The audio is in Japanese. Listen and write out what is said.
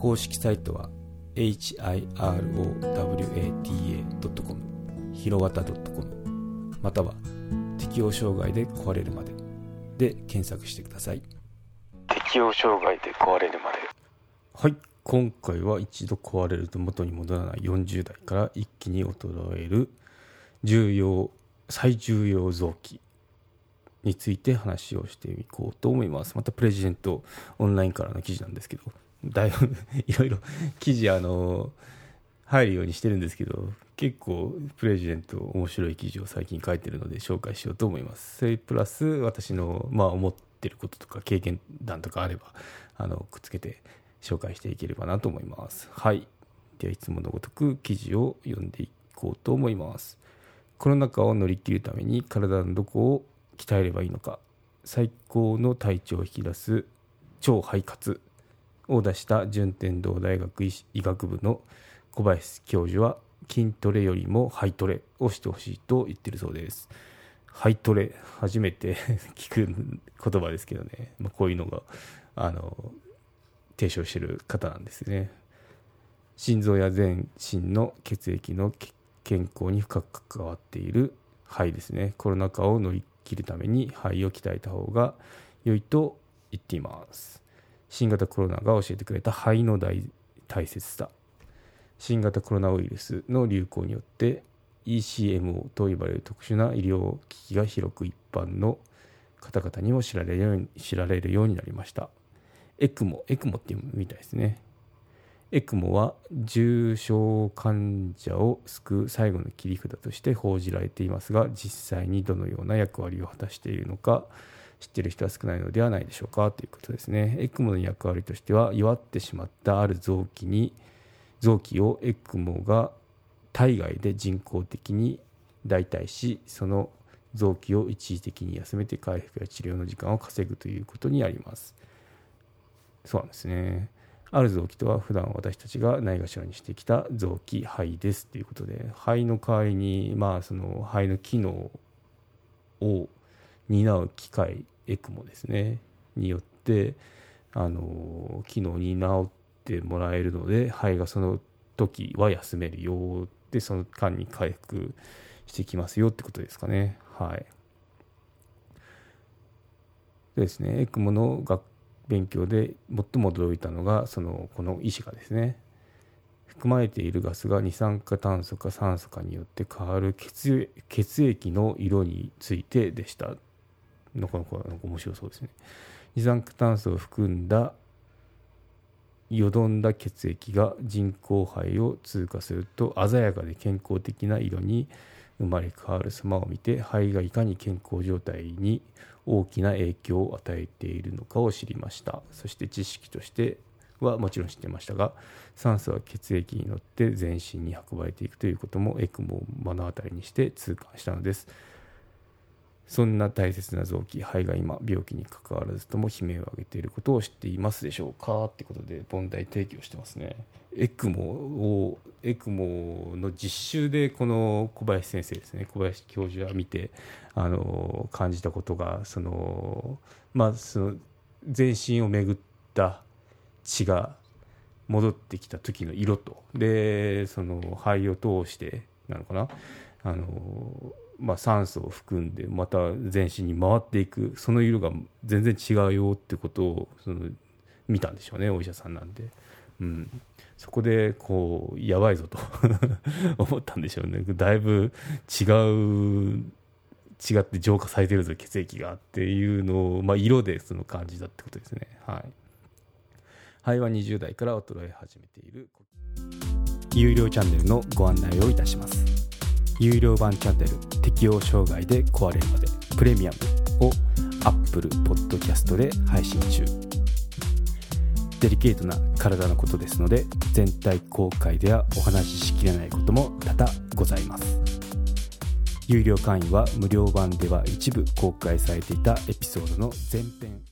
公式サイトは hirowata.com ひろわた .com または適応障害で壊れるまで。で検索してください。適応障害で壊れるまで。はい。今回は一度壊れると元に戻らない40代から一気に衰える重要最重要臓器について話をしていこうと思います。またプレジデントオンラインからの記事なんですけどだいぶいろいろ記事あの入るようにしてるんですけど結構プレジデント面白い記事を最近書いてるので紹介しようと思います。それプラス私のまあ思ってることとか経験談とかあればあのくっつけて紹介していければなと思います。はい。ではいつものごとく記事を読んでいこうと思います。コロナ禍を乗り切るために体のどこを鍛えればいいのか最高の体調を引き出す超肺活を出した順天堂大学医学部の小林教授は筋トレよりも肺トレをしてほしいと言ってるそうです。肺トレ初めて 聞く言葉ですけどね、まあ、こういうのがあの提唱してる方なんですね。心臓や全身の血液の健康に深く関わっている肺ですね。コロナ禍を乗り切るために肺を鍛えた方が良いと言っています。新型コロナが教えてくれた肺の大大切さ。新型コロナウイルスの流行によって ECMO と呼ばれる特殊な医療機器が広く一般の方々にも知られるように知られるようになりました。ECMO ECMO っていうみたいですね。ECMO は重症患者を救う最後の切り札として報じられていますが実際にどのような役割を果たしているのか知っている人は少ないのではないでしょうかということですね。ECMO の役割としては弱ってしまったある臓器に臓器を ECMO が体外で人工的に代替しその臓器を一時的に休めて回復や治療の時間を稼ぐということにあります。そうなんですね。ある臓器とは普段私たちがないがしろにしてきた臓器肺ですということで肺の代わりにまあその肺の機能を担う機械エクモですね。によってあの機能に治ってもらえるので肺がその時は休めるよでその間に回復してきますよってことですかね。はい。でですね。エクモの学勉強で最も驚いたのがそのこの医師がですね含まれているガスが二酸化炭素か酸素かによって変わる血血液の色についてでした。なかなか面白そうですね。二酸化炭素を含んだよどんだ血液が人工肺を通過すると鮮やかで健康的な色に生まれ変わる様を見て肺がいかに健康状態に大きな影響を与えているのかを知りました。そして知識としてはもちろん知ってましたが酸素は血液に乗って全身に運ばれていくということもエクモを目の当たりにして痛感したのです。そんな大切な臓器肺が今病気にかかわらずとも悲鳴を上げていることを知っていますでしょうか？ってことで問題提起をしてますね。エクモをエクモの実習でこの小林先生ですね小林教授は見てあの感じたことがそのまあその全身を巡った血が戻ってきた時の色と。でその肺を通してなのかな？あのまあ、酸素を含んでまた全身に回っていくその色が全然違うよってことをその見たんでしょうねお医者さんなんで、うん、そこでこうやばいぞと 思ったんでしょうね。だいぶ違う違って浄化されてるぞ血液がっていうのを、まあ、色でその感じだってことですね。はい。肺は20代から衰え始めている。有料チャンネルのご案内をいたします。有料版チャンネル適応障害で壊れるまでプレミアムを Apple Podcast で配信中。デリケートな体のことですので全体公開ではお話ししきれないことも多々ございます。有料会員は無料版では一部公開されていたエピソードの前編。